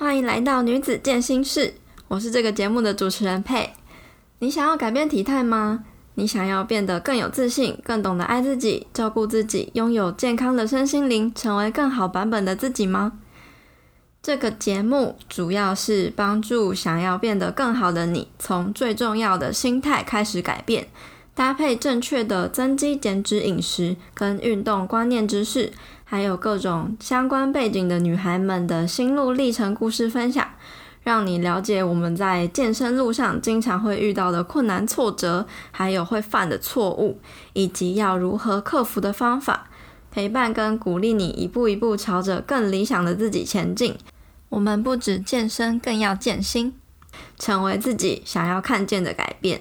欢迎来到女子健心室，我是这个节目的主持人佩。你想要改变体态吗？你想要变得更有自信，更懂得爱自己，照顾自己，拥有健康的身心灵，成为更好版本的自己吗？这个节目主要是帮助想要变得更好的你，从最重要的心态开始改变，搭配正确的增肌减脂饮食跟运动观念知识。还有各种相关背景的女孩们的心路历程故事分享，让你了解我们在健身路上经常会遇到的困难挫折，还有会犯的错误，以及要如何克服的方法，陪伴跟鼓励你一步一步朝着更理想的自己前进。我们不止健身，更要健心，成为自己想要看见的改变。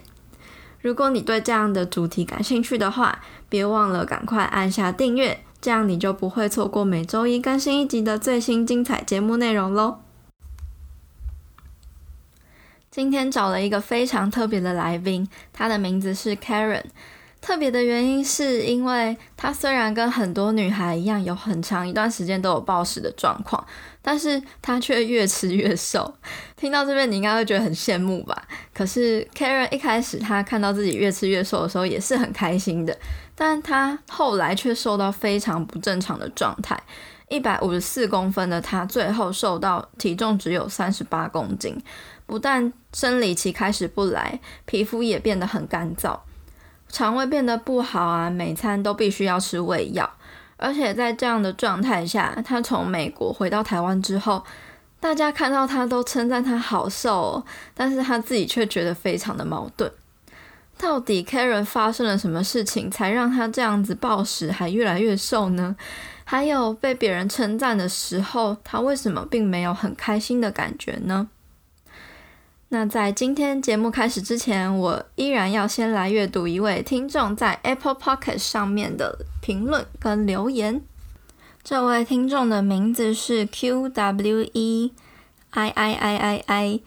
如果你对这样的主题感兴趣的话，别忘了赶快按下订阅。这样你就不会错过每周一更新一集的最新精彩节目内容喽。今天找了一个非常特别的来宾，她的名字是 Karen。特别的原因是因为她虽然跟很多女孩一样，有很长一段时间都有暴食的状况，但是他却越吃越瘦。听到这边，你应该会觉得很羡慕吧？可是 Karen 一开始他看到自己越吃越瘦的时候，也是很开心的。但他后来却瘦到非常不正常的状态，一百五十四公分的他，最后瘦到体重只有三十八公斤。不但生理期开始不来，皮肤也变得很干燥，肠胃变得不好啊，每餐都必须要吃胃药。而且在这样的状态下，他从美国回到台湾之后，大家看到他都称赞他好瘦哦，但是他自己却觉得非常的矛盾。到底 Karen 发生了什么事情，才让他这样子暴食还越来越瘦呢？还有被别人称赞的时候，他为什么并没有很开心的感觉呢？那在今天节目开始之前，我依然要先来阅读一位听众在 Apple Podcast 上面的评论跟留言。这位听众的名字是 Q W E I I I I I，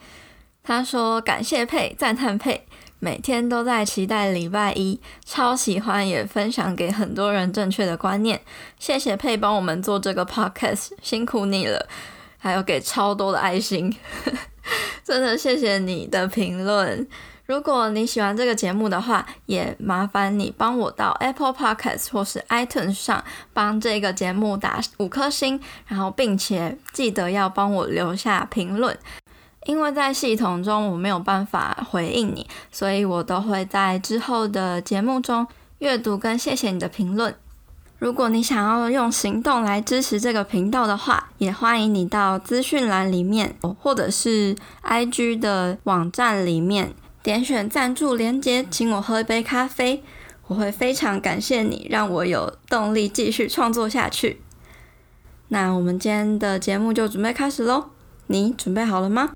他说：“感谢佩，赞叹佩。”每天都在期待礼拜一，超喜欢，也分享给很多人正确的观念。谢谢佩帮我们做这个 podcast，辛苦你了。还有给超多的爱心，真的谢谢你的评论。如果你喜欢这个节目的话，也麻烦你帮我到 Apple Podcast 或是 iTunes 上帮这个节目打五颗星，然后并且记得要帮我留下评论。因为在系统中我没有办法回应你，所以我都会在之后的节目中阅读跟谢谢你的评论。如果你想要用行动来支持这个频道的话，也欢迎你到资讯栏里面或者是 IG 的网站里面点选赞助连接，请我喝一杯咖啡，我会非常感谢你，让我有动力继续创作下去。那我们今天的节目就准备开始喽，你准备好了吗？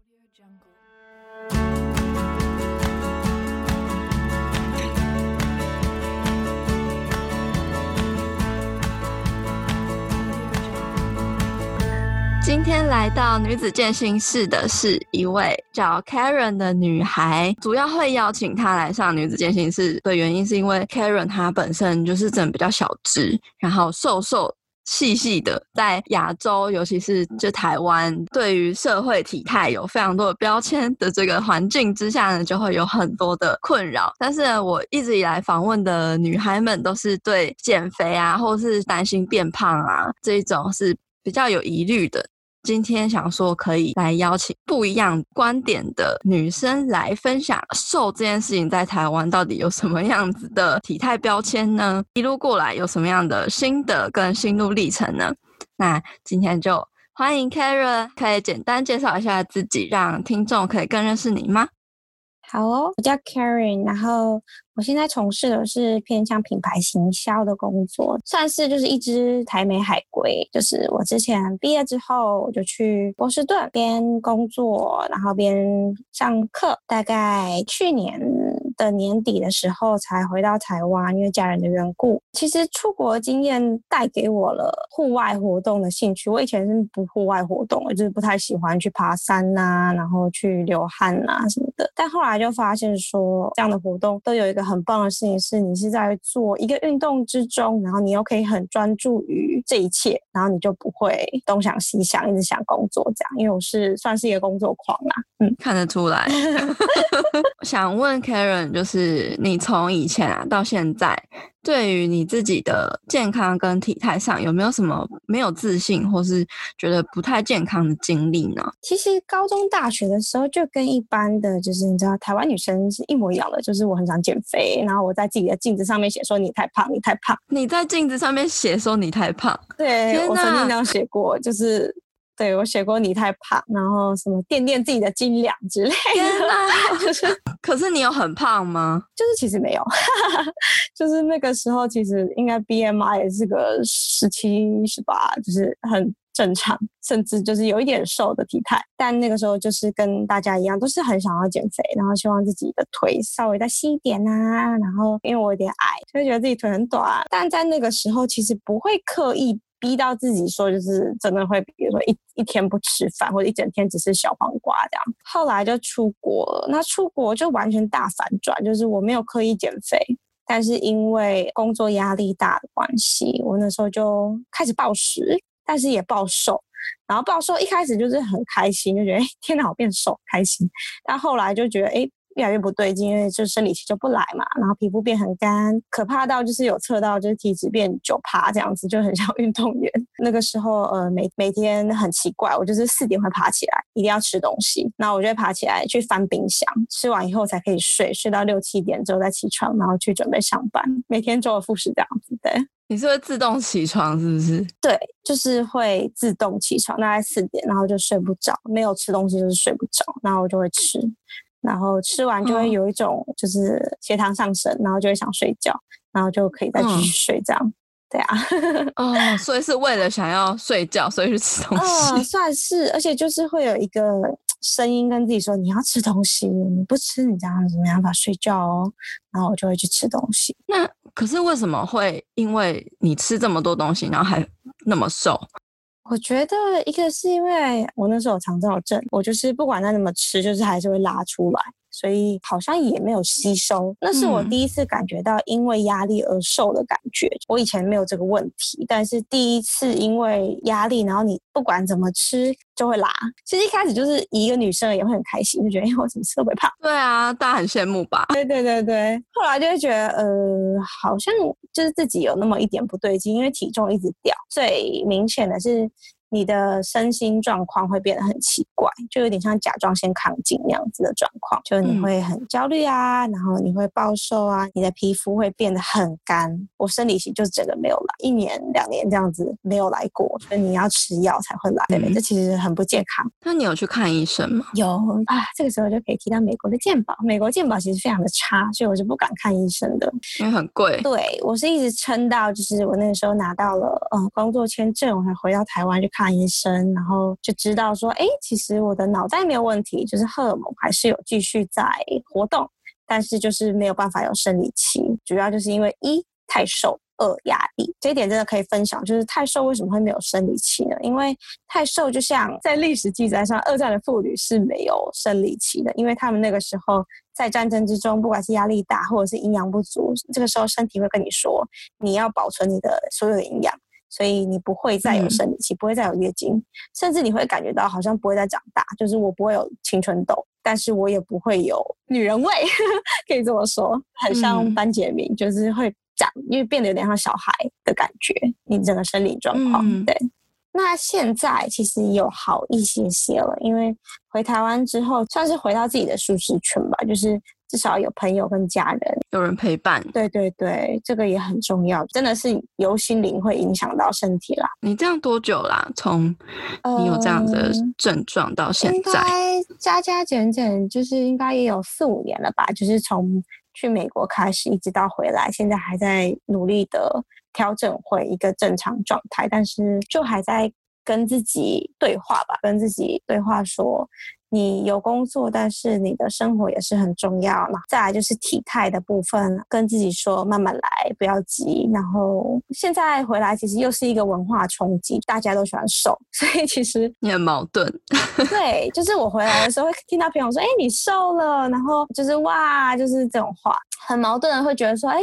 今天来到女子健身室的是一位叫 Karen 的女孩，主要会邀请她来上女子健身室的原因是因为 Karen 她本身就是整比较小只，然后瘦瘦细细的，在亚洲尤其是就台湾，对于社会体态有非常多的标签的这个环境之下呢，就会有很多的困扰。但是呢，我一直以来访问的女孩们都是对减肥啊，或是担心变胖啊这一种是比较有疑虑的。今天想说可以来邀请不一样观点的女生来分享瘦这件事情在台湾到底有什么样子的体态标签呢？一路过来有什么样的心得跟心路历程呢？那今天就欢迎 Karen，可以简单介绍一下自己，让听众可以更认识你吗？好哦，我叫 Karen，然后我现在从事的是偏向品牌行销的工作，算是就是一只台美海龟。就是我之前毕业之后，我就去波士顿边工作，然后边上课。大概去年的年底的时候才回到台湾，因为家人的缘故。其实出国经验带给我了户外活动的兴趣。我以前是不户外活动，我就是不太喜欢去爬山呐、啊，然后去流汗呐、啊、什么。的。但后来就发现说，这样的活动都有一个很棒的事情，是你是在做一个运动之中，然后你又可以很专注于这一切，然后你就不会东想西想，一直想工作这样。因为我是算是一个工作狂啦，嗯，看得出来。想问 Karen，就是你从以前啊到现在，对于你自己的健康跟体态上，有没有什么没有自信或是觉得不太健康的经历呢？其实高中、大学的时候，就跟一般的就是你知道，台湾女生是一模一样的，就是我很想减肥，然后我在自己的镜子上面写说你太胖，你太胖。你在镜子上面写说你太胖？对，我曾经这样写过，就是。对，我写过你太胖，然后什么垫垫自己的斤两之类的。天哪，就是，可是你有很胖吗？就是其实没有，就是那个时候其实应该 BMI 也是个十七、十八，就是很正常，甚至就是有一点瘦的体态。但那个时候就是跟大家一样，都是很想要减肥，然后希望自己的腿稍微再细一点啊。然后因为我有点矮，就会觉得自己腿很短。但在那个时候其实不会刻意。逼到自己说，就是真的会，比如说一一天不吃饭，或者一整天只吃小黄瓜这样。后来就出国了，那出国就完全大反转，就是我没有刻意减肥，但是因为工作压力大的关系，我那时候就开始暴食，但是也暴瘦。然后暴瘦一开始就是很开心，就觉得哎，天哪，我变瘦，开心。但后来就觉得哎。越来越不对劲，因为就生理期就不来嘛，然后皮肤变很干，可怕到就是有测到就是体脂变九趴这样子，就很像运动员。那个时候呃每每天很奇怪，我就是四点会爬起来，一定要吃东西，然后我就会爬起来去翻冰箱，吃完以后才可以睡，睡到六七点之后再起床，然后去准备上班，每天周而复始这样子。对，你是会自动起床是不是？对，就是会自动起床，大概四点，然后就睡不着，没有吃东西就是睡不着，然后我就会吃。然后吃完就会有一种就是血糖上升，嗯、然后就会想睡觉，然后就可以再继续睡这样。嗯、对啊，哦，所以是为了想要睡觉，所以去吃东西。嗯，算是，而且就是会有一个声音跟自己说：“你要吃东西，你不吃你这样子没办法睡觉哦。”然后我就会去吃东西。那可是为什么会因为你吃这么多东西，然后还那么瘦？我觉得一个是因为我那时候有肠燥症，我就是不管再怎么吃，就是还是会拉出来，所以好像也没有吸收。那是我第一次感觉到因为压力而瘦的感觉。我以前没有这个问题，但是第一次因为压力，然后你不管怎么吃就会拉。其实一开始就是一个女生也会很开心，就觉得哎，我怎么吃都不会胖。对啊，大家很羡慕吧？对对对对。后来就会觉得呃，好像。就是自己有那么一点不对劲，因为体重一直掉。最明显的是，你的身心状况会变得很奇怪，就有点像甲状腺亢进那样子的状况，就是你会很焦虑啊，然后你会暴瘦啊，你的皮肤会变得很干。我生理期就整个没有来，一年两年这样子没有来过，所以你要吃药才会来。这其实很不健康。那你有去看医生吗？有啊，这个时候就可以提到美国的健保，美国健保其实非常的差，所以我是不敢看医生的，因为很贵。对，我是一直撑到就是我那个时候拿到了呃工作签证，我才回到台湾就。看医生，然后就知道说，哎，其实我的脑袋没有问题，就是荷尔蒙还是有继续在活动，但是就是没有办法有生理期，主要就是因为一太瘦，二压力。这一点真的可以分享，就是太瘦为什么会没有生理期呢？因为太瘦就像在历史记载上，二战的妇女是没有生理期的，因为他们那个时候在战争之中，不管是压力大或者是营养不足，这个时候身体会跟你说，你要保存你的所有的营养。所以你不会再有生理期，嗯、不会再有月经，甚至你会感觉到好像不会再长大，就是我不会有青春痘，但是我也不会有女人味，可以这么说，很像班杰明，嗯、就是会长，因为变得有点像小孩的感觉，你整个生理状况。嗯、对，那现在其实有好一些些了，因为回台湾之后，算是回到自己的舒适圈吧，就是。至少有朋友跟家人，有人陪伴。对对对，这个也很重要，真的是由心灵会影响到身体啦。你这样多久啦？从你有这样的症状到现在，呃、应该加加减减，就是应该也有四五年了吧。就是从去美国开始，一直到回来，现在还在努力的调整回一个正常状态，但是就还在跟自己对话吧，跟自己对话说。你有工作，但是你的生活也是很重要嘛。再来就是体态的部分，跟自己说慢慢来，不要急。然后现在回来，其实又是一个文化冲击，大家都喜欢瘦，所以其实你很矛盾。对，就是我回来的时候会听到朋友说：“哎，你瘦了。”然后就是哇，就是这种话，很矛盾的会觉得说：“哎。”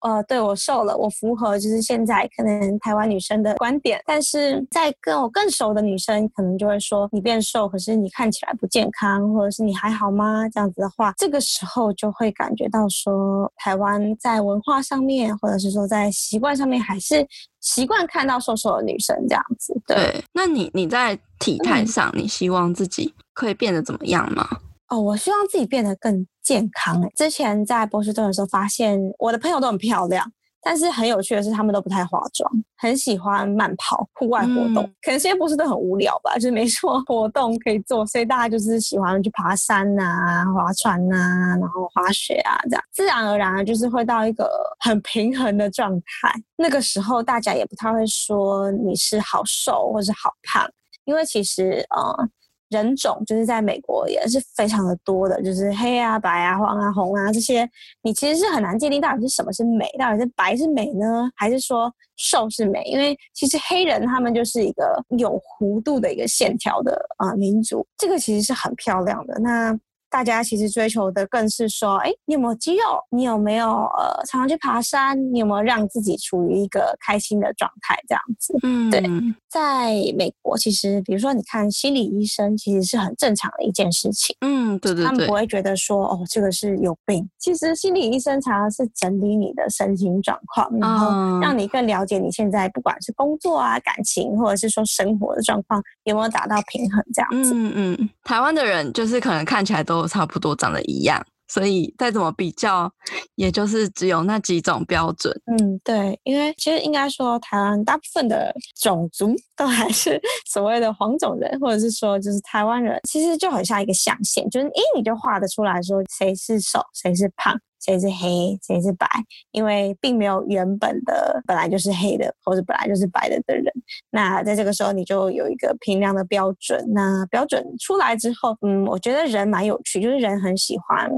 呃，对，我瘦了，我符合就是现在可能台湾女生的观点，但是在跟我更熟的女生，可能就会说你变瘦，可是你看起来不健康，或者是你还好吗？这样子的话，这个时候就会感觉到说，台湾在文化上面，或者是说在习惯上面，还是习惯看到瘦瘦的女生这样子。对，对，那你你在体态上，嗯，你希望自己可以变得怎么样吗？哦，我希望自己变得更健康。之前在波士顿的时候，发现我的朋友都很漂亮，但是很有趣的是，他们都不太化妆，很喜欢慢跑、户外活动。嗯、可能现在波士顿很无聊吧，就是没什么活动可以做，所以大家就是喜欢去爬山啊、划船啊，然后滑雪啊，这样自然而然就是会到一个很平衡的状态。那个时候，大家也不太会说你是好瘦或是好胖，因为其实呃。人种就是在美国也是非常的多的，就是黑啊、白啊、黄啊、红啊这些，你其实是很难界定到底是什么是美，到底是白是美呢，还是说瘦是美？因为其实黑人他们就是一个有弧度的一个线条的啊、民族，这个其实是很漂亮的。那。大家其实追求的更是说，哎，你有没有肌肉？你有没有呃常常去爬山？你有没有让自己处于一个开心的状态？这样子，嗯，对。在美国，其实比如说，你看心理医生，其实是很正常的一件事情。嗯，对对对。他们不会觉得说，哦，这个是有病。其实心理医生常常是整理你的身心状况，然后让你更了解你现在不管是工作啊、感情，或者是说生活的状况有没有达到平衡这样子。嗯嗯。台湾的人就是可能看起来都。都差不多长得一样，所以再怎么比较，也就是只有那几种标准。嗯，对，因为其实应该说，台湾大部分的种族都还是 所谓的黄种人，或者是说就是台湾人，其实就很像一个象限，就是诶，你就画得出来说谁是瘦，谁是胖。谁是黑，谁是白？因为并没有原本的本来就是黑的，或者本来就是白的的人。那在这个时候，你就有一个评量的标准。那标准出来之后，嗯，我觉得人蛮有趣，就是人很喜欢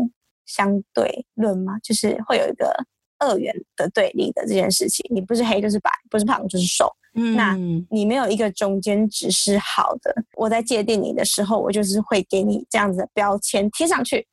相对论嘛，就是会有一个二元的对立的这件事情。你不是黑就是白，不是胖就是瘦。嗯，那你没有一个中间值是好的。我在界定你的时候，我就是会给你这样子的标签贴上去，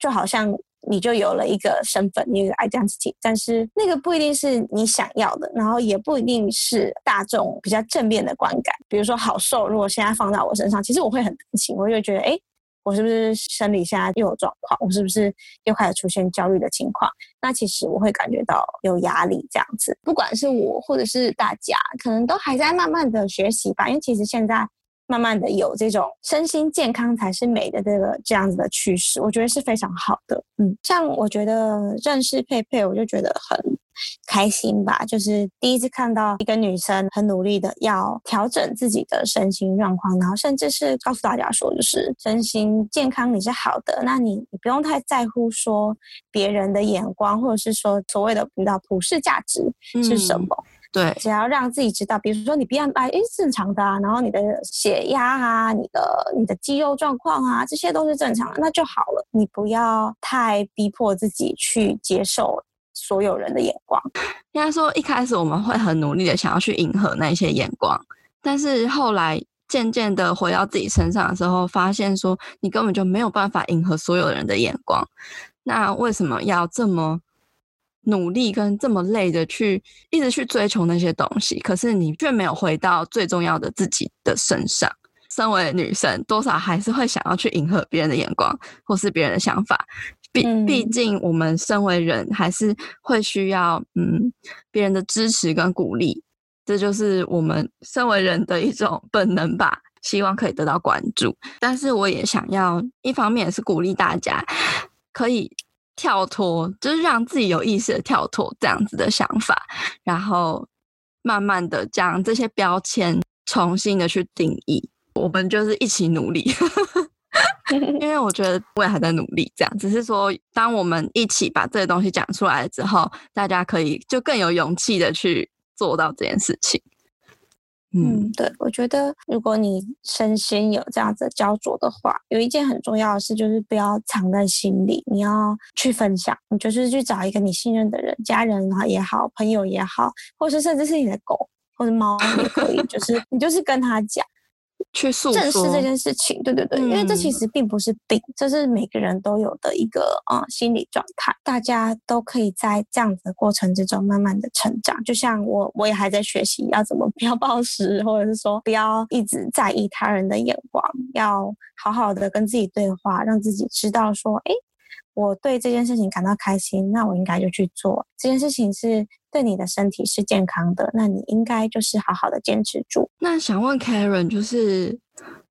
就好像。你就有了一个身份，一个 identity，但是那个不一定是你想要的，然后也不一定是大众比较正面的观感。比如说好瘦，如果现在放到我身上，其实我会很担心，我就觉得，哎，我是不是生理现在又有状况？我是不是又开始出现焦虑的情况？那其实我会感觉到有压力，这样子。不管是我或者是大家，可能都还在慢慢的学习吧，因为其实现在。慢慢的有这种身心健康才是美的这个这样子的趋势，我觉得是非常好的。嗯，像我觉得认识佩佩，我就觉得很开心吧。就是第一次看到一个女生很努力的要调整自己的身心状况，然后甚至是告诉大家说，就是身心健康你是好的，那你你不用太在乎说别人的眼光，或者是说所谓的比较普世价值是什么。嗯对，只要让自己知道，比如说你 BMI 是正常的啊，然后你的血压啊、你的你的肌肉状况啊，这些都是正常的，那就好了。你不要太逼迫自己去接受所有人的眼光。应该说，一开始我们会很努力的想要去迎合那些眼光，但是后来渐渐的回到自己身上的时候，发现说你根本就没有办法迎合所有人的眼光。那为什么要这么？努力跟这么累的去一直去追求那些东西，可是你却没有回到最重要的自己的身上。身为女生，多少还是会想要去迎合别人的眼光或是别人的想法。毕毕竟我们身为人，还是会需要嗯别人的支持跟鼓励。这就是我们身为人的一种本能吧。希望可以得到关注，但是我也想要一方面是鼓励大家可以。跳脱就是让自己有意识的跳脱这样子的想法，然后慢慢的将这些标签重新的去定义。我们就是一起努力，因为我觉得我也还在努力，这样只是说，当我们一起把这些东西讲出来之后，大家可以就更有勇气的去做到这件事情。嗯，对，我觉得如果你身心有这样子焦灼的话，有一件很重要的事就是不要藏在心里，你要去分享，你就是去找一个你信任的人，家人啊也好，朋友也好，或是甚至是你的狗或者猫也可以，就是你就是跟他讲。去诉说正视这件事情，对对对，嗯、因为这其实并不是病，这是每个人都有的一个啊、呃、心理状态，大家都可以在这样子的过程之中慢慢的成长。就像我，我也还在学习要怎么不要暴食，或者是说不要一直在意他人的眼光，要好好的跟自己对话，让自己知道说，哎，我对这件事情感到开心，那我应该就去做。这件事情是。对你的身体是健康的，那你应该就是好好的坚持住。那想问 Karen，就是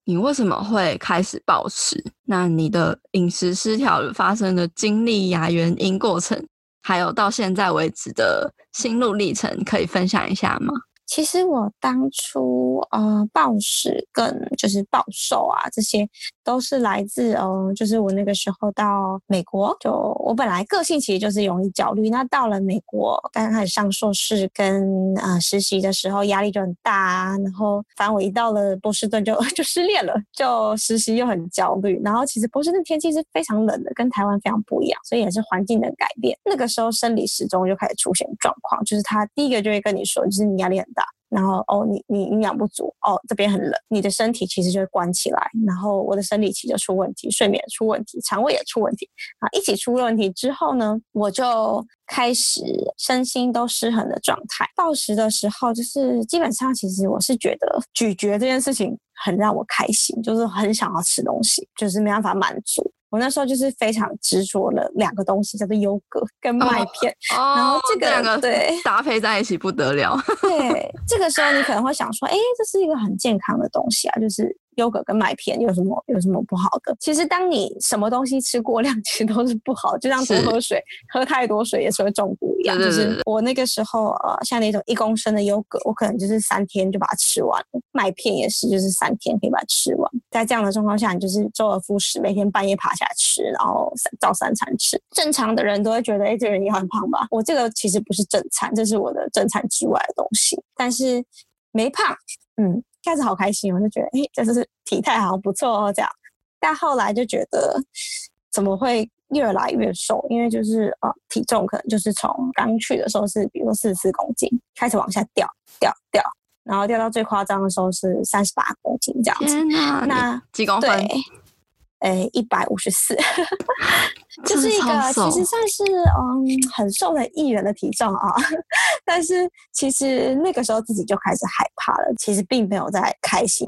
你为什么会开始暴食？那你的饮食失调发生的经历呀、原因、过程，还有到现在为止的心路历程，可以分享一下吗？其实我当初呃暴食跟就是暴瘦啊，这些都是来自呃就是我那个时候到美国，就我本来个性其实就是容易焦虑，那到了美国刚开始上硕士跟呃实习的时候压力就很大啊，然后反正我一到了波士顿就 就失恋了，就实习又很焦虑，然后其实波士顿天气是非常冷的，跟台湾非常不一样，所以也是环境的改变。那个时候生理时钟就开始出现状况，就是他第一个就会跟你说，就是你压力很大。然后哦，你你营养不足哦，这边很冷，你的身体其实就会关起来。然后我的生理期就出问题，睡眠也出问题，肠胃也出问题啊，一起出了问题之后呢，我就开始身心都失衡的状态。暴食的时候，就是基本上其实我是觉得咀嚼这件事情很让我开心，就是很想要吃东西，就是没办法满足。我那时候就是非常执着了两个东西，叫做优格跟麦片，哦、然后这个两个对搭配在一起不得了。对，这个时候你可能会想说，哎，这是一个很健康的东西啊，就是。优格跟麦片有什么有什么不好的？其实当你什么东西吃过量，其实都是不好。就像多喝水，喝太多水也是会中毒一样。就是我那个时候呃，像那种一公升的优格，我可能就是三天就把它吃完了。麦片也是，就是三天可以把它吃完。在这样的状况下，你就是周而复始，每天半夜爬起来吃，然后三照三餐吃。正常的人都会觉得，哎，这人也很胖吧？我这个其实不是正餐，这是我的正餐之外的东西，但是没胖，嗯。开始好开心，我就觉得，哎，这是体态好像不错哦，这样。但后来就觉得，怎么会越来越瘦？因为就是呃，体重可能就是从刚去的时候是，比如说四十四公斤，开始往下掉，掉，掉，然后掉到最夸张的时候是三十八公斤这样子。天哪，那几公分？对。诶，一百五十四，就是一个其实算是嗯很瘦的艺人的体重啊，但是其实那个时候自己就开始害怕了，其实并没有在开心，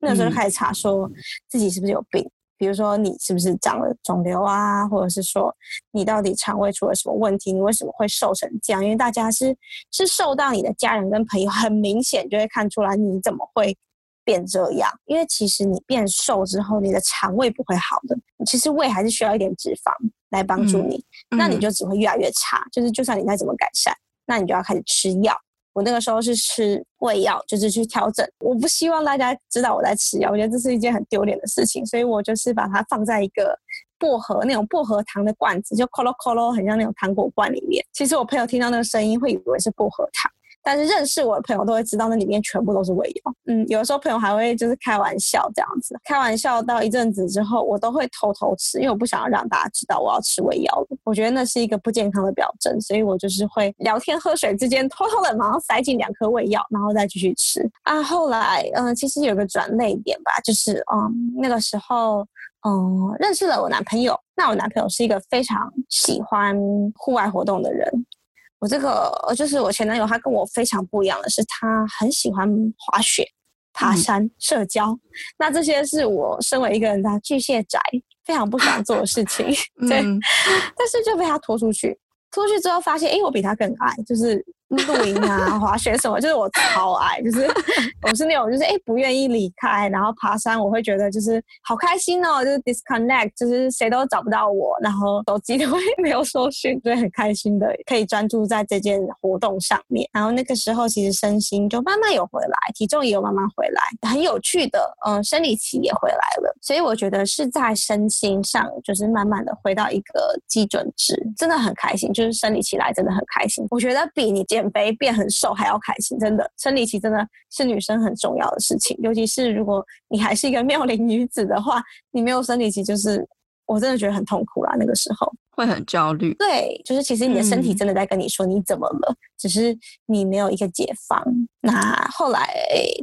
那个时候就开始查说自己是不是有病，嗯、比如说你是不是长了肿瘤啊，或者是说你到底肠胃出了什么问题，你为什么会瘦成这样？因为大家是是受到你的家人跟朋友很明显就会看出来你怎么会。变这样，因为其实你变瘦之后，你的肠胃不会好的。其实胃还是需要一点脂肪来帮助你，嗯、那你就只会越来越差。嗯、就是就算你再怎么改善，那你就要开始吃药。我那个时候是吃胃药，就是去调整。我不希望大家知道我在吃药，我觉得这是一件很丢脸的事情，所以我就是把它放在一个薄荷那种薄荷糖的罐子，就咯咯咯咯，很像那种糖果罐里面。其实我朋友听到那个声音会以为是薄荷糖。但是认识我的朋友都会知道，那里面全部都是胃药。嗯，有的时候朋友还会就是开玩笑这样子，开玩笑到一阵子之后，我都会偷偷吃，因为我不想要让大家知道我要吃胃药了。我觉得那是一个不健康的表征，所以我就是会聊天喝水之间偷偷的马上塞进两颗胃药，然后再继续吃。啊，后来嗯、其实有个转捩点吧，就是嗯那个时候嗯认识了我男朋友，那我男朋友是一个非常喜欢户外活动的人。我这个就是我前男友，他跟我非常不一样的是，他很喜欢滑雪、爬山、嗯、社交。那这些是我身为一个人的巨蟹宅非常不喜欢做的事情。对，嗯、但是就被他拖出去，拖出去之后发现，哎，我比他更爱，就是。露营啊，滑雪什么，就是我超爱，就是 我是那种就是哎不愿意离开，然后爬山我会觉得就是好开心哦，就是 disconnect，就是谁都找不到我，然后手机都会没有收讯，所以很开心的可以专注在这件活动上面。然后那个时候其实身心就慢慢有回来，体重也有慢慢回来，很有趣的，嗯，生理期也回来了。所以我觉得是在身心上就是慢慢的回到一个基准值，真的很开心，就是生理期来真的很开心。我觉得比你接减肥变很瘦还要开心，真的，生理期真的是女生很重要的事情，尤其是如果你还是一个妙龄女子的话，你没有生理期，就是我真的觉得很痛苦啦。那个时候会很焦虑，对，就是其实你的身体真的在跟你说你怎么了，嗯、只是你没有一个解放。那后来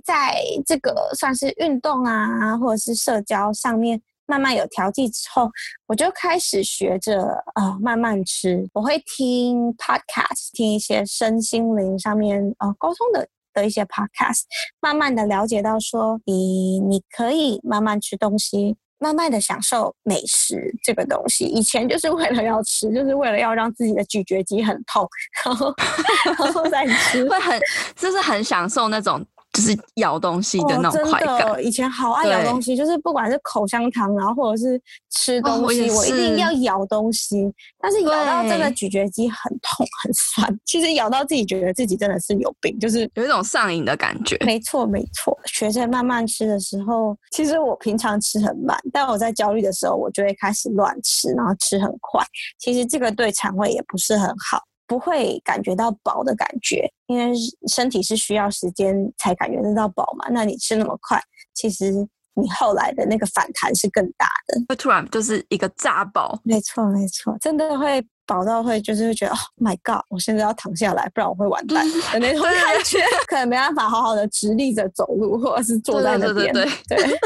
在这个算是运动啊，或者是社交上面。慢慢有调剂之后，我就开始学着啊、慢慢吃。我会听 podcast，听一些身心灵上面啊、沟通的的一些 podcast，慢慢的了解到说，你你可以慢慢吃东西，慢慢的享受美食这个东西。以前就是为了要吃，就是为了要让自己的咀嚼肌很痛，然后 然后再吃，会很就是很享受那种。就是咬东西的那种快感。哦、以前好爱咬东西，就是不管是口香糖，然后或者是吃东西，哦、我，我一定要咬东西。但是咬到真的咀嚼肌很痛很酸，其实咬到自己觉得自己真的是有病，就是有一种上瘾的感觉。没错没错，学着慢慢吃的时候，其实我平常吃很慢，但我在焦虑的时候，我就会开始乱吃，然后吃很快。其实这个对肠胃也不是很好。不会感觉到饱的感觉，因为身体是需要时间才感觉得到饱嘛。那你吃那么快，其实你后来的那个反弹是更大的，会突然就是一个炸饱。没错，没错，真的会饱到会就是会觉得，Oh my God，我现在要躺下来，不然我会完蛋 的那种感觉，可能没办法好好的直立着走路，或者是坐在那边。对，对，对，对，对，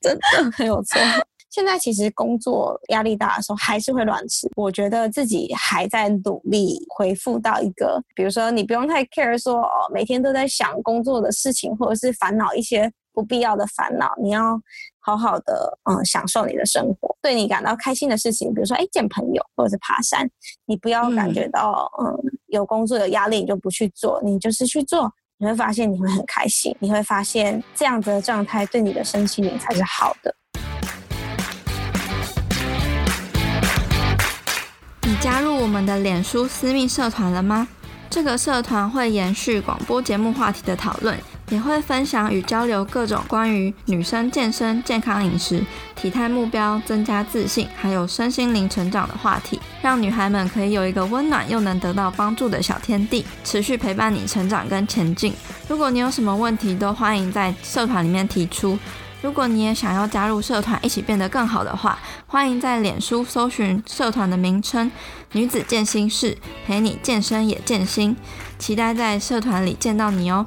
真的很有错。现在其实工作压力大的时候还是会乱吃，我觉得自己还在努力恢复到一个，比如说你不用太 care 说哦，每天都在想工作的事情，或者是烦恼一些不必要的烦恼，你要好好的嗯享受你的生活，对你感到开心的事情，比如说哎见朋友或者是爬山，你不要感觉到嗯，嗯有工作有压力你就不去做，你就是去做，你会发现你会很开心，你会发现这样子的状态对你的身心灵才是好的。加入我们的脸书私密社团了吗？这个社团会延续广播节目话题的讨论，也会分享与交流各种关于女生健身、健康饮食、体态目标、增加自信，还有身心灵成长的话题，让女孩们可以有一个温暖又能得到帮助的小天地，持续陪伴你成长跟前进。如果你有什么问题，都欢迎在社团里面提出。如果你也想要加入社团，一起变得更好的话，欢迎在脸书搜寻社团的名称“女子健心室”，陪你健身也健心。期待在社团里见到你哦。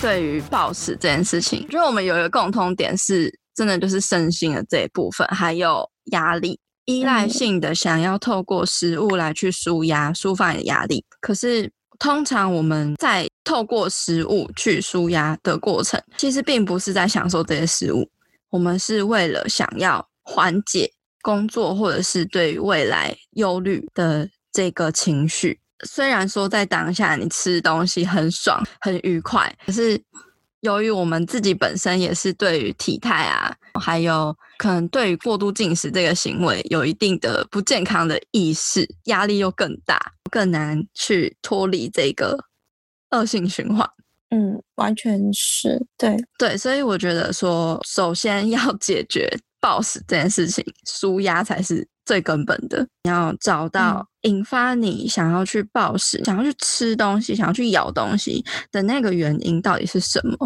对于暴食这件事情，就我们有一个共通点是，真的就是身心的这一部分，还有压力。依赖性的想要透过食物来去舒压、抒发你的压力，可是通常我们在透过食物去舒压的过程，其实并不是在享受这些食物，我们是为了想要缓解工作或者是对未来忧虑的这个情绪。虽然说在当下你吃东西很爽、很愉快，可是。由于我们自己本身也是对于体态啊，还有可能对于过度进食这个行为有一定的不健康的意识，压力又更大，更难去脱离这个恶性循环。嗯，完全是对对，所以我觉得说，首先要解决 暴食这件事情，舒压才是最根本的。你要找到引发你想要去暴食、嗯、想要去吃东西、想要去咬东西的那个原因到底是什么？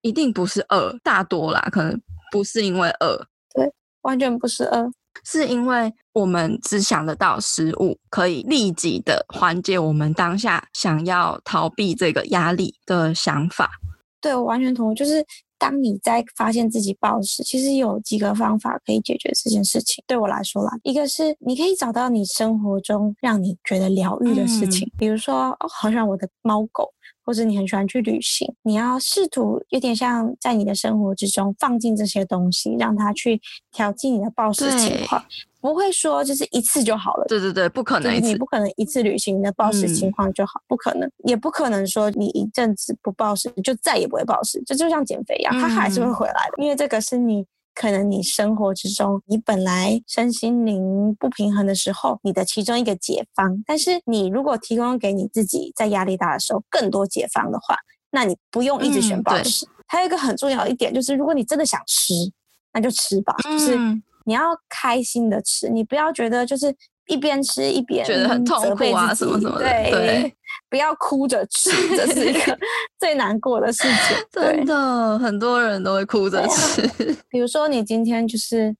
一定不是饿，大多啦，可能不是因为饿，对，完全不是饿。是因为我们只想得到食物可以立即的缓解我们当下想要逃避这个压力的想法。对，我完全同意。就是当你在发现自己暴食，其实有几个方法可以解决这件事情。对我来说啦，一个是你可以找到你生活中让你觉得疗愈的事情，嗯、比如说，哦，好像我的猫狗。或者你很喜欢去旅行，你要试图有点像在你的生活之中放进这些东西，让它去调剂你的暴食情况。不会说就是一次就好了。对对对，不可能，你不可能一次旅行你的暴食情况就好，嗯，不可能，也不可能说你一阵子不暴食就再也不会暴食，这就像减肥一样，它还是会回来的，嗯，因为这个是你。可能你生活之中，你本来身心灵不平衡的时候，你的其中一个解方。但是你如果提供给你自己在压力大的时候更多解方的话，那你不用一直选暴食。嗯、还有一个很重要一点就是，如果你真的想吃，那就吃吧。就是你要开心的吃，你不要觉得就是一边吃一边觉得很痛苦啊什么什么的。对，对不要哭着吃，这是一个 最难过的事情。真的，很多人都会哭着吃。比如说，你今天就是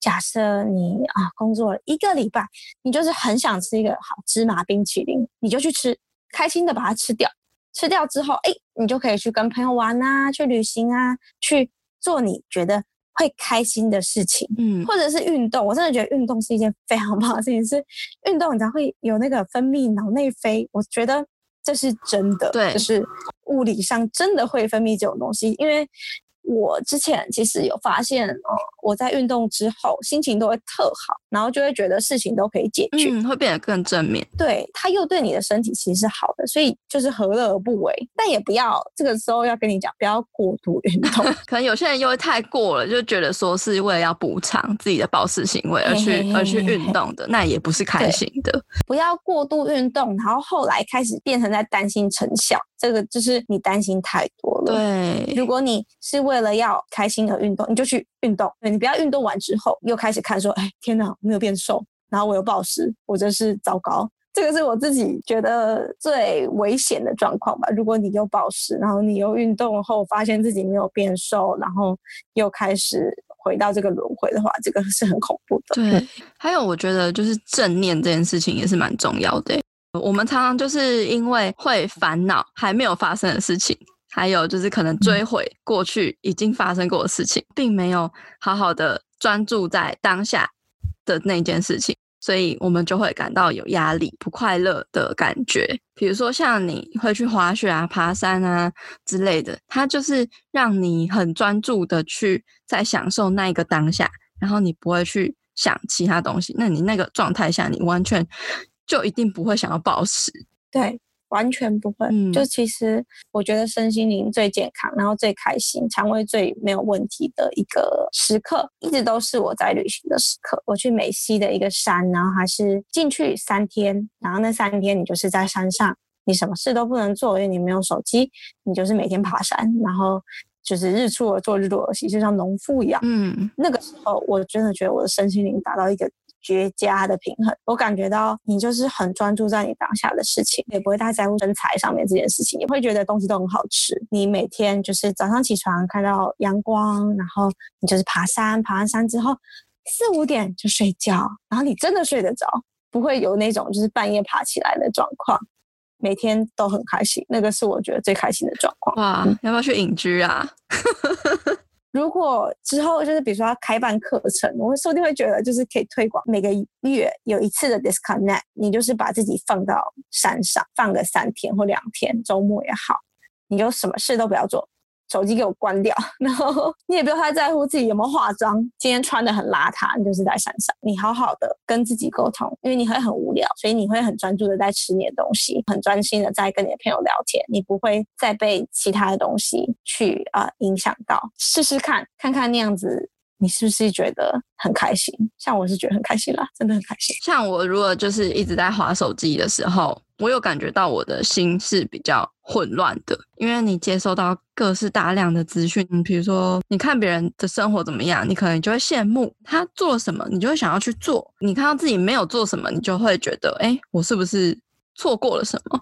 假设你啊工作了一个礼拜，你就是很想吃一个好芝麻冰淇淋，你就去吃，开心的把它吃掉。吃掉之后，哎，你就可以去跟朋友玩啊，去旅行啊，去做你觉得会开心的事情，嗯，或者是运动。我真的觉得运动是一件非常棒的事情，是运动你才会有那个分泌脑内啡。我觉得这是真的，对，就是物理上真的会分泌这种东西，因为。我之前其实有发现，哦，我在运动之后心情都会特好，然后就会觉得事情都可以解决，嗯，会变得更正面。对，它又对你的身体其实是好的，所以就是何乐而不为？但也不要这个时候要跟你讲，不要过度运动。可能有些人又会太过了，就觉得说是为了要补偿自己的暴食行为而去而去运动的，那也不是开心的。不要过度运动，然后后来开始变成在担心成效，这个就是你担心太多了。对，如果你是为了要开心而运动，你就去运动。对，你不要运动完之后又开始看说，哎，天哪，我没有变瘦，然后我又暴食，我真是糟糕。这个是我自己觉得最危险的状况吧。如果你又暴食，然后你又运动后发现自己没有变瘦，然后又开始回到这个轮回的话，这个是很恐怖的。对，还有我觉得就是正念这件事情也是蛮重要的。我们常常就是因为会烦恼还没有发生的事情。还有就是可能追悔过去已经发生过的事情，并没有好好的专注在当下的那件事情，所以我们就会感到有压力、不快乐的感觉。比如说像你会去滑雪啊、爬山啊之类的，它就是让你很专注的去在享受那一个当下，然后你不会去想其他东西。那你那个状态下，你完全就一定不会想要暴食。对。完全不会，嗯、就其实我觉得身心灵最健康，然后最开心，肠胃最没有问题的一个时刻，一直都是我在旅行的时刻。我去美西的一个山，然后还是进去三天，然后那三天你就是在山上，你什么事都不能做，因为你没有手机，你就是每天爬山，然后就是日出而作，日落而息，就像农夫一样。嗯，那个时候我真的觉得我的身心灵达到一个。绝佳的平衡，我感觉到你就是很专注在你当下的事情，也不会太在乎身材上面这件事情，也会觉得东西都很好吃。你每天就是早上起床看到阳光，然后你就是爬山，爬完山之后四五点就睡觉，然后你真的睡得着，不会有那种就是半夜爬起来的状况，每天都很开心，那个是我觉得最开心的状况。哇，嗯、要不要去隐居啊？如果之后就是比如说要开办课程，我会说不定会觉得就是可以推广每个月有一次的 disconnect，你就是把自己放到山上放个三天或两天，周末也好，你就什么事都不要做。手机给我关掉，然后你也不要太在乎自己有没有化妆。今天穿得很邋遢，你就是在山上，你好好的跟自己沟通，因为你会很无聊，所以你会很专注的在吃你的东西，很专心的在跟你的朋友聊天，你不会再被其他的东西去啊、呃、影响到。试试看，看看那样子。你是不是觉得很开心？像我是觉得很开心啦，真的很开心。像我如果就是一直在滑手机的时候，我有感觉到我的心是比较混乱的，因为你接收到各式大量的资讯，比如说你看别人的生活怎么样，你可能就会羡慕他做什么，你就会想要去做。你看到自己没有做什么，你就会觉得，哎，我是不是错过了什么？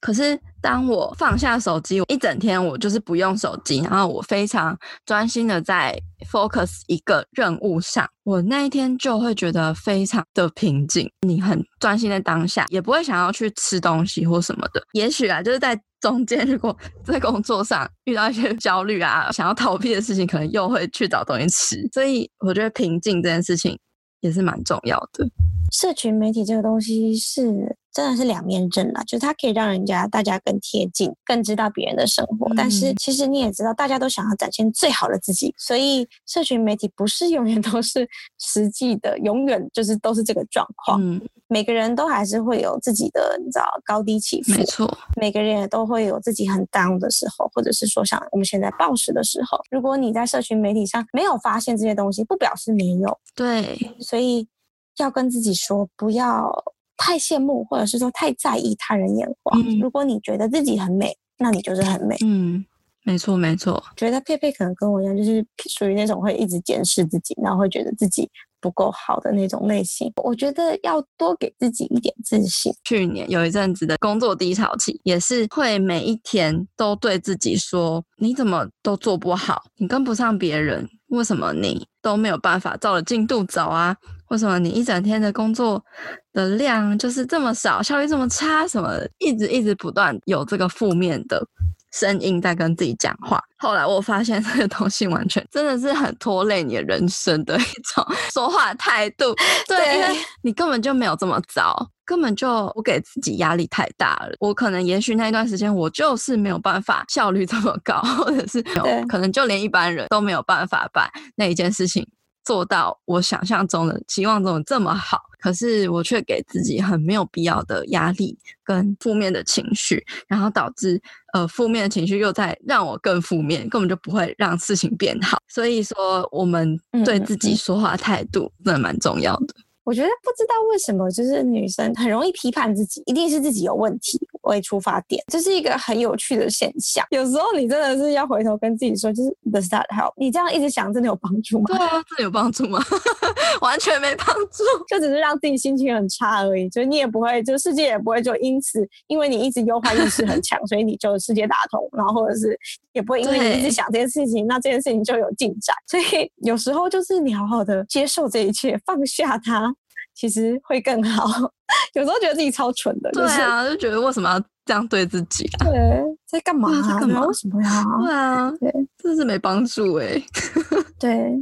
可是当我放下手机，一整天我就是不用手机，然后我非常专心的在 focus 一个任务上，我那一天就会觉得非常的平静。你很专心在当下，也不会想要去吃东西或什么的。也许啊，就是在中间，如果在工作上遇到一些焦虑啊，想要逃避的事情，可能又会去找东西吃。所以我觉得平静这件事情也是蛮重要的。社群媒体这个东西是。真的是两面刃啦，就是它可以让人家大家更贴近，更知道别人的生活。嗯、但是其实你也知道，大家都想要展现最好的自己，所以社群媒体不是永远都是实际的，永远就是都是这个状况。嗯，每个人都还是会有自己的，你知道高低起伏。没错，每个人也都会有自己很 down 的时候，或者是说像我们现在暴食的时候。如果你在社群媒体上没有发现这些东西，不表示没有。对，所以要跟自己说，不要。太羡慕，或者是说太在意他人眼光。嗯、如果你觉得自己很美，那你就是很美。嗯，没错没错。觉得佩佩可能跟我一样，就是属于那种会一直检视自己，然后会觉得自己不够好的那种类型。我觉得要多给自己一点自信。去年有一阵子的工作低潮期，也是会每一天都对自己说：“你怎么都做不好？你跟不上别人，为什么你都没有办法照着进度走啊？为什么你一整天的工作的量就是这么少，效率这么差？什么一直一直不断有这个负面的。”声音在跟自己讲话。后来我发现这个东西完全真的是很拖累你的人生的一种 说话态度。对，对，因为你根本就没有这么糟，根本就我给自己压力太大了。我可能也许那一段时间我就是没有办法效率这么高，或者是有可能就连一般人都没有办法把那一件事情做到我想象中的、期望中的这么好。可是我却给自己很没有必要的压力跟负面的情绪，然后导致呃负面的情绪又在让我更负面，根本就不会让事情变好。所以说，我们对自己说话态度真的蛮重要的。我觉得不知道为什么，就是女生很容易批判自己，一定是自己有问题为出发点，这是一个很有趣的现象。有时候你真的是要回头跟自己说，就是 Does that help？你这样一直想，真的有帮助吗？对啊，真的有帮助吗？完全没帮助，就只是让自己心情很差而已。所以你也不会，就世界也不会就因此，因为你一直忧患意识很强，所以你就世界大同，然后或者是也不会因为你一直想这件事情，那这件事情就有进展。所以有时候就是你好好的接受这一切，放下它。其实会更好。有时候觉得自己超蠢的，对啊，就觉得为什么要这样对自己啊？对，在干嘛？在干嘛？为什么呀？对啊，对，真是没帮助哎。对，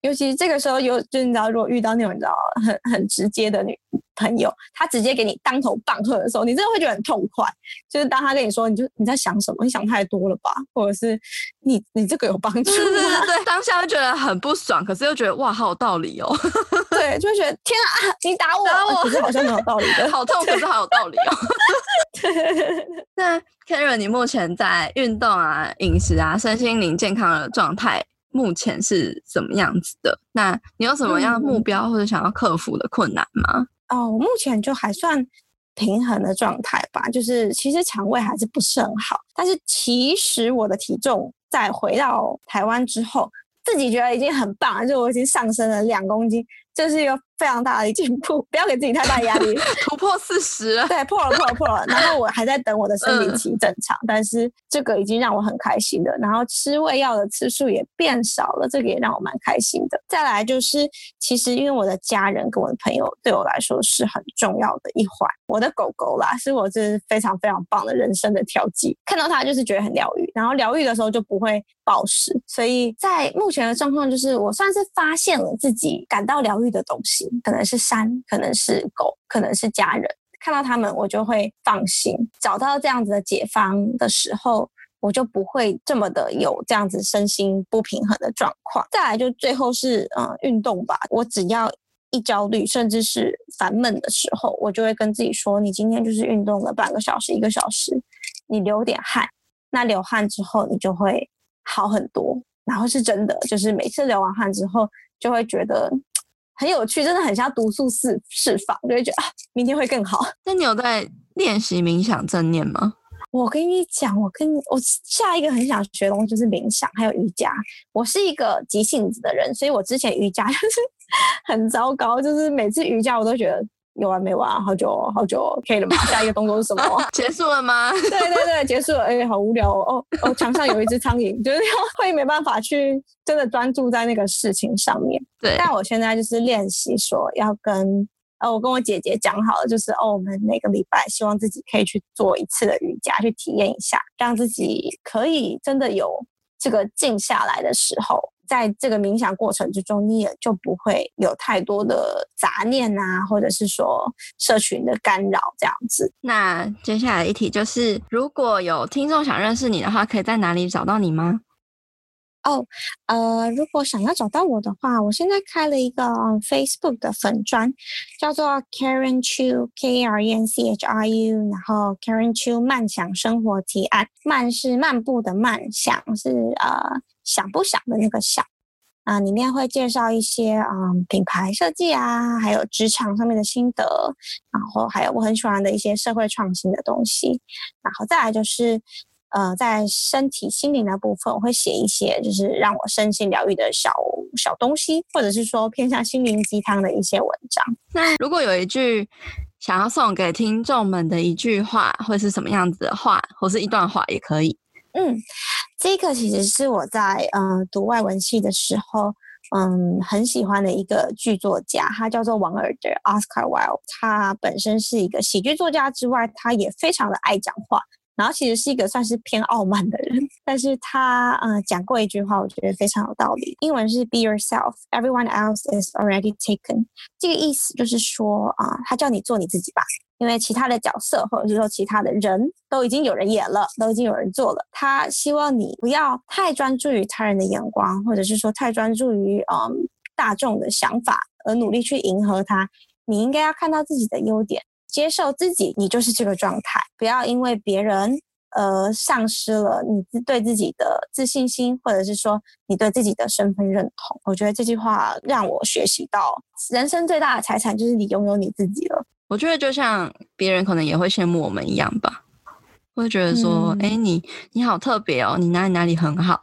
尤其这个时候有，就你知道，如果遇到那种你知道很很直接的女。朋友，他直接给你当头棒喝的时候，你真的会觉得很痛快。就是当他跟你说，你就你在想什么？你想太多了吧？或者是你你这个有帮助吗？对对对，当下就觉得很不爽，可是又觉得哇，好有道理哦。对，就会觉得天啊，你打我，打我，可是好像很有道理的，好痛，可是好有道理哦。对。那 Karen，你目前在运动啊、饮食啊、身心灵健康的状态，目前是怎么样子的？那你有什么样的目标或者想要克服的困难吗？哦，我目前就还算平衡的状态吧，就是其实肠胃还是不是很好，但是其实我的体重在回到台湾之后，自己觉得已经很棒了，就我已经上升了两公斤。这是一个非常大的进步，不要给自己太大压力。突破四十，对，破了，破了，破了。然后我还在等我的生理期正常，嗯、但是这个已经让我很开心的。然后吃胃药的次数也变少了，这个也让我蛮开心的。再来就是，其实因为我的家人跟我的朋友对我来说是很重要的一环。我的狗狗啦，是我这是非常非常棒的人生的调剂，看到它就是觉得很疗愈，然后疗愈的时候就不会暴食。所以在目前的状况，就是我算是发现了自己感到疗愈。的东西可能是山，可能是狗，可能是家人。看到他们，我就会放心。找到这样子的解方的时候，我就不会这么的有这样子身心不平衡的状况。再来，就最后是嗯运动吧。我只要一焦虑，甚至是烦闷的时候，我就会跟自己说：“你今天就是运动了半个小时、一个小时，你流点汗。那流汗之后，你就会好很多。然后是真的，就是每次流完汗之后，就会觉得。”很有趣，真的很像毒素释释放，就会觉得啊，明天会更好。那你有在练习冥想正念吗？我跟你讲，我跟我下一个很想学的东西就是冥想，还有瑜伽。我是一个急性子的人，所以我之前瑜伽 就是很糟糕，就是每次瑜伽我都觉得。有完没完？好久好久，可以了吗？下一个动作是什么？结束了吗？对对对，结束了。哎、欸，好无聊哦。哦，墙上有一只苍蝇，就是会没办法去真的专注在那个事情上面。对。但我现在就是练习说要跟呃，我跟我姐姐讲好了，就是哦，我们每个礼拜希望自己可以去做一次的瑜伽，去体验一下，让自己可以真的有这个静下来的时候。在这个冥想过程之中，你也就不会有太多的杂念啊，或者是说社群的干扰这样子。那接下来一题就是，如果有听众想认识你的话，可以在哪里找到你吗？哦，呃，如果想要找到我的话，我现在开了一个 Facebook 的粉专，叫做 Karen Chu K R E N C H R U，然后 Karen Chu 慢想生活提案，慢是漫步的慢，想是呃。想不想的那个想啊，里面会介绍一些嗯品牌设计啊，还有职场上面的心得，然后还有我很喜欢的一些社会创新的东西，然后再来就是呃，在身体心灵的部分，我会写一些就是让我身心疗愈的小小东西，或者是说偏向心灵鸡汤的一些文章。那如果有一句想要送给听众们的一句话，会是什么样子的话，或是一段话也可以。嗯，这个其实是我在嗯、呃、读外文系的时候。嗯，很喜欢的一个剧作家，他叫做王尔德 （Oscar Wilde）。他本身是一个喜剧作家之外，他也非常的爱讲话，然后其实是一个算是偏傲慢的人。但是他嗯讲过一句话，我觉得非常有道理。英文是 “Be yourself, everyone else is already taken”。这个意思就是说啊，他叫你做你自己吧。因为其他的角色，或者是说其他的人都已经有人演了，都已经有人做了。他希望你不要太专注于他人的眼光，或者是说太专注于嗯大众的想法，而努力去迎合他。你应该要看到自己的优点，接受自己，你就是这个状态。不要因为别人而丧失了你自对自己的自信心，或者是说你对自己的身份认同。我觉得这句话让我学习到，人生最大的财产就是你拥有你自己了。我觉得就像别人可能也会羡慕我们一样吧，会觉得说，哎、嗯，你你好特别哦，你哪里哪里很好，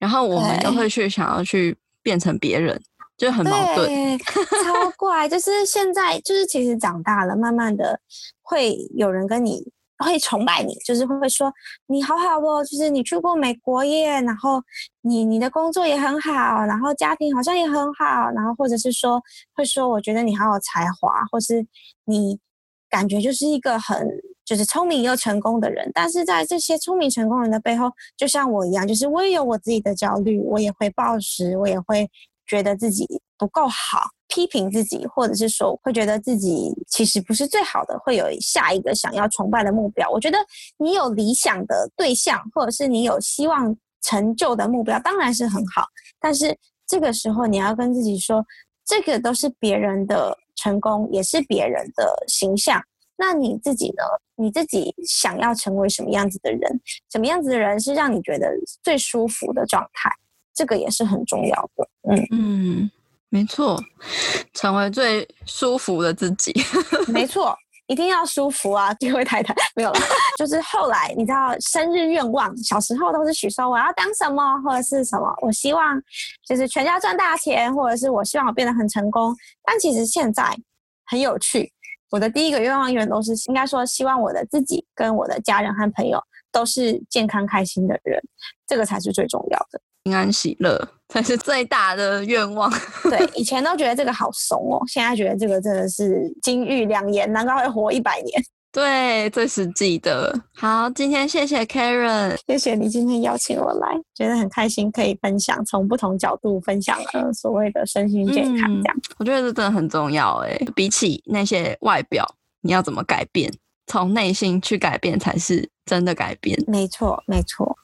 然后我们都会去想要去变成别人，就很矛盾，超怪。就是现在，就是其实长大了，慢慢的会有人跟你。会崇拜你，就是会说你好好哦，就是你去过美国耶，然后你你的工作也很好，然后家庭好像也很好，然后或者是说会说我觉得你好有才华，或是你感觉就是一个很就是聪明又成功的人。但是在这些聪明成功人的背后，就像我一样，就是我也有我自己的焦虑，我也会暴食，我也会觉得自己不够好。批评自己，或者是说会觉得自己其实不是最好的，会有下一个想要崇拜的目标。我觉得你有理想的对象，或者是你有希望成就的目标，当然是很好。但是这个时候你要跟自己说，这个都是别人的成功，也是别人的形象。那你自己呢？你自己想要成为什么样子的人？什么样子的人是让你觉得最舒服的状态？这个也是很重要的。嗯嗯。没错，成为最舒服的自己。没错，一定要舒服啊！这位太太没有了，就是后来你知道，生日愿望，小时候都是许说我要当什么或者是什么，我希望就是全家赚大钱，或者是我希望我变得很成功。但其实现在很有趣，我的第一个愿望永远都是应该说，希望我的自己跟我的家人和朋友都是健康开心的人，这个才是最重要的。平安喜乐才是最大的愿望。对，以前都觉得这个好怂哦，现在觉得这个真的是金玉良言，难怪会活一百年。对，最实际的。好，今天谢谢 Karen，谢谢你今天邀请我来，觉得很开心，可以分享从不同角度分享了所谓的身心健康这样。嗯，我觉得这真的很重要哎，比起那些外表，你要怎么改变，从内心去改变才是真的改变。没错，没错。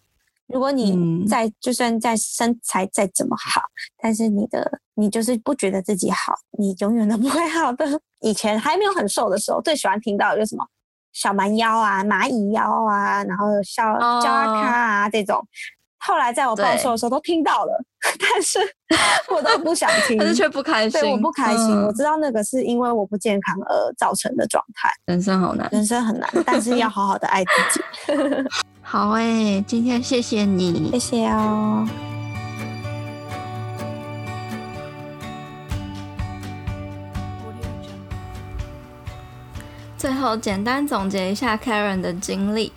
如果你在，就算在身材再怎么好，但是你的你就是不觉得自己好，你永远都不会好的。以前还没有很瘦的时候，最喜欢听到的就是什么小蛮腰啊、蚂蚁腰啊，然后小胶阿卡啊这种。后来在我暴瘦的时候都听到了，但是 我都不想听，但是却不开心。对，我不开心。我知道那个是因为我不健康而造成的状态。人生好难，人生很难，但是要好好的爱自己。好哎、欸，今天谢谢你，谢谢哦。最后简单总结一下 Karen 的经历。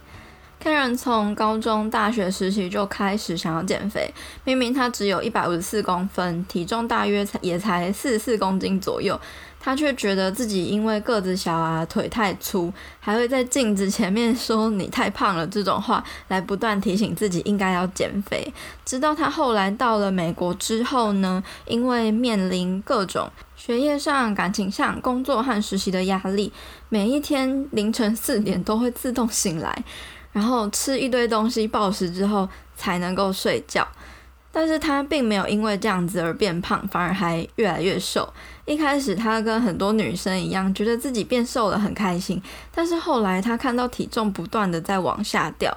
Karen 从高中、大学时期就开始想要减肥，明明她只有一百五十四公分，体重大约才也才四十四公斤左右。他却觉得自己因为个子小啊，腿太粗，还会在镜子前面说你太胖了这种话，来不断提醒自己应该要减肥。直到他后来到了美国之后呢，因为面临各种学业上、感情上、工作和实习的压力，每一天凌晨四点都会自动醒来，然后吃一堆东西暴食之后才能够睡觉。但是他并没有因为这样子而变胖，反而还越来越瘦。一开始他跟很多女生一样，觉得自己变瘦了很开心。但是后来他看到体重不断的在往下掉，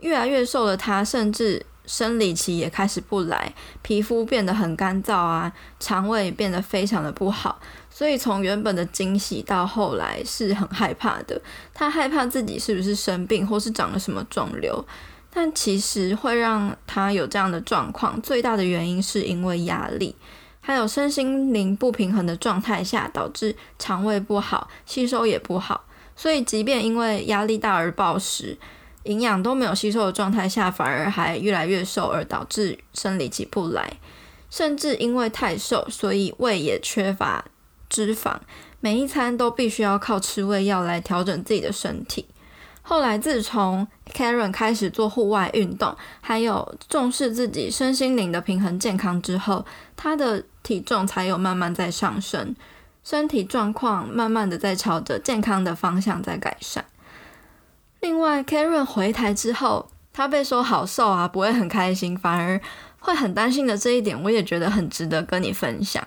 越来越瘦的他，甚至生理期也开始不来，皮肤变得很干燥啊，肠胃变得非常的不好。所以从原本的惊喜到后来是很害怕的，他害怕自己是不是生病或是长了什么肿瘤。但其实会让他有这样的状况，最大的原因是因为压力，还有身心灵不平衡的状态下，导致肠胃不好，吸收也不好。所以即便因为压力大而暴食，营养都没有吸收的状态下，反而还越来越瘦，而导致生理期不来。甚至因为太瘦，所以胃也缺乏。脂肪，每一餐都必须要靠吃胃药来调整自己的身体。后来，自从 Karen 开始做户外运动，还有重视自己身心灵的平衡健康之后，他的体重才有慢慢在上升，身体状况慢慢的在朝着健康的方向在改善。另外，Karen 回台之后，他被说好瘦啊，不会很开心，反而会很担心的这一点，我也觉得很值得跟你分享。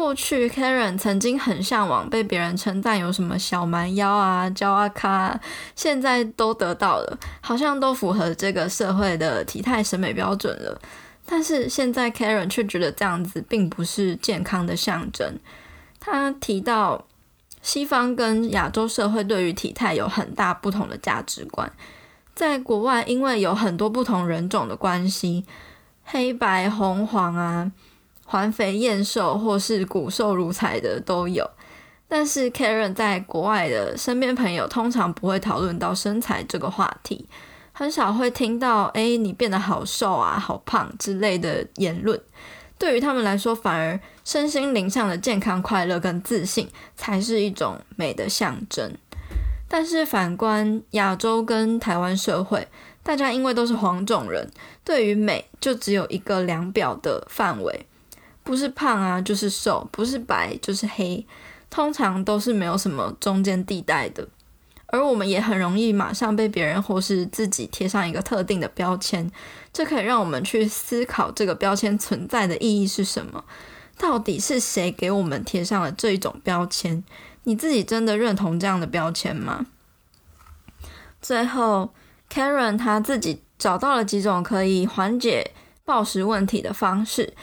过去，Karen 曾经很向往被别人称赞有什么小蛮腰啊、娇阿卡，现在都得到了，好像都符合这个社会的体态审美标准了。但是现在 Karen 却觉得这样子并不是健康的象征。他提到，西方跟亚洲社会对于体态有很大不同的价值观。在国外，因为有很多不同人种的关系，黑白红黄啊。环肥燕瘦或是骨瘦如柴的都有，但是 Karen 在国外的身边朋友通常不会讨论到身材这个话题，很少会听到“诶，你变得好瘦啊，好胖”之类的言论。对于他们来说，反而身心灵上的健康、快乐跟自信才是一种美的象征。但是反观亚洲跟台湾社会，大家因为都是黄种人，对于美就只有一个量表的范围。不是胖啊，就是瘦；不是白，就是黑。通常都是没有什么中间地带的。而我们也很容易马上被别人或是自己贴上一个特定的标签，这可以让我们去思考这个标签存在的意义是什么？到底是谁给我们贴上了这一种标签？你自己真的认同这样的标签吗？最后，Karen 她自己找到了几种可以缓解暴食问题的方式。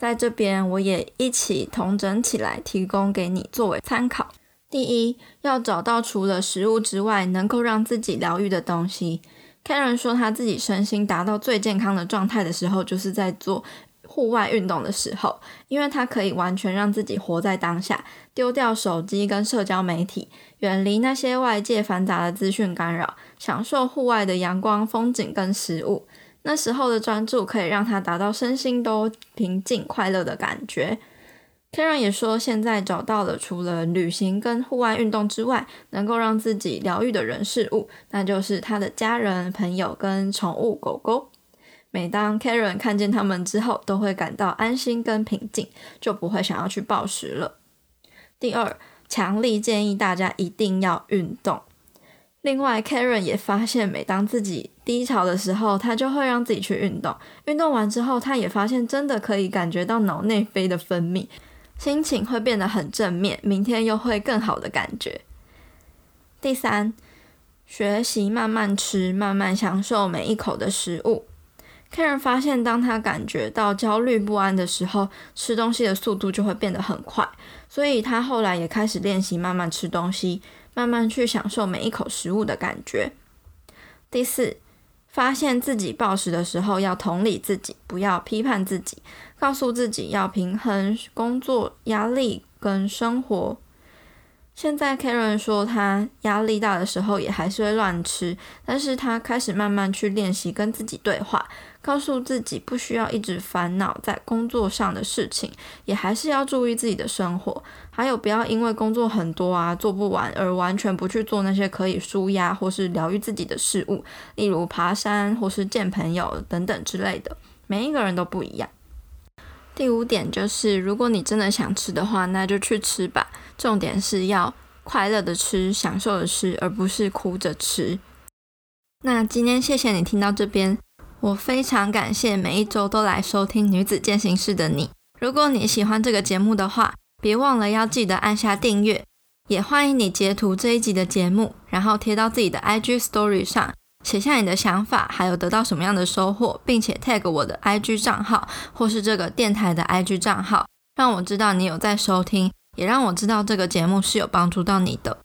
在这边，我也一起同整起来，提供给你作为参考。第一，要找到除了食物之外，能够让自己疗愈的东西。Karen 说，他自己身心达到最健康的状态的时候，就是在做户外运动的时候，因为他可以完全让自己活在当下，丢掉手机跟社交媒体，远离那些外界繁杂的资讯干扰，享受户外的阳光、风景跟食物。那时候的专注可以让他达到身心都平静快乐的感觉。Karen 也说，现在找到了除了旅行跟户外运动之外，能够让自己疗愈的人事物，那就是他的家人、朋友跟宠物狗狗。每当 Karen 看见他们之后，都会感到安心跟平静，就不会想要去暴食了。第二，强力建议大家一定要运动。另外，Karen 也发现，每当自己低潮的时候，他就会让自己去运动。运动完之后，他也发现真的可以感觉到脑内啡的分泌，心情会变得很正面，明天又会更好的感觉。第三，学习慢慢吃，慢慢享受每一口的食物。Karen 发现，当他感觉到焦虑不安的时候，吃东西的速度就会变得很快，所以他后来也开始练习慢慢吃东西。慢慢去享受每一口食物的感觉。第四，发现自己暴食的时候，要同理自己，不要批判自己，告诉自己要平衡工作压力跟生活。现在 Karen 说，他压力大的时候也还是会乱吃，但是他开始慢慢去练习跟自己对话，告诉自己不需要一直烦恼在工作上的事情，也还是要注意自己的生活，还有不要因为工作很多啊，做不完而完全不去做那些可以舒压或是疗愈自己的事物，例如爬山或是见朋友等等之类的。每一个人都不一样。第五点就是，如果你真的想吃的话，那就去吃吧。重点是要快乐的吃，享受的吃，而不是哭着吃。那今天谢谢你听到这边，我非常感谢每一周都来收听女子健行室的你。如果你喜欢这个节目的话，别忘了要记得按下订阅，也欢迎你截图这一集的节目，然后贴到自己的 IG Story 上，写下你的想法，还有得到什么样的收获，并且 tag 我的 IG 账号或是这个电台的 IG 账号，让我知道你有在收听，也让我知道这个节目是有帮助到你的。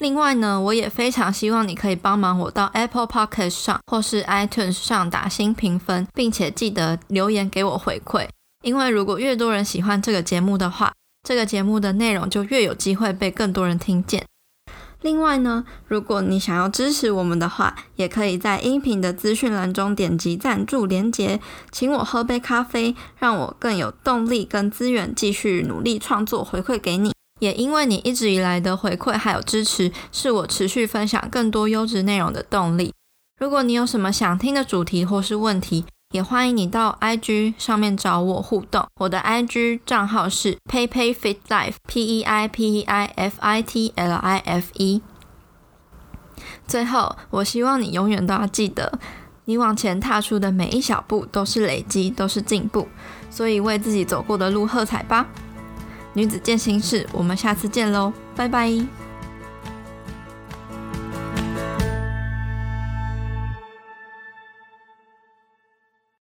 另外呢，我也非常希望你可以帮忙我到 Apple Podcast 上或是 iTunes 上打新评分，并且记得留言给我回馈。因为如果越多人喜欢这个节目的话，这个节目的内容就越有机会被更多人听见。另外呢，如果你想要支持我们的话，也可以在音频的资讯栏中点击赞助连结，请我喝杯咖啡，让我更有动力跟资源继续努力创作，回馈给你。也因为你一直以来的回馈还有支持，是我持续分享更多优质内容的动力。如果你有什么想听的主题或是问题，也欢迎你到 IG 上面找我互动。我的 IG 账号是 peipeiFitLife，P E I P E I F I T L I F E。最后，我希望你永远都要记得，你往前踏出的每一小步都是累积，都是进步。所以，为自己走过的路喝彩吧！女子健心室，我们下次见喽，拜拜。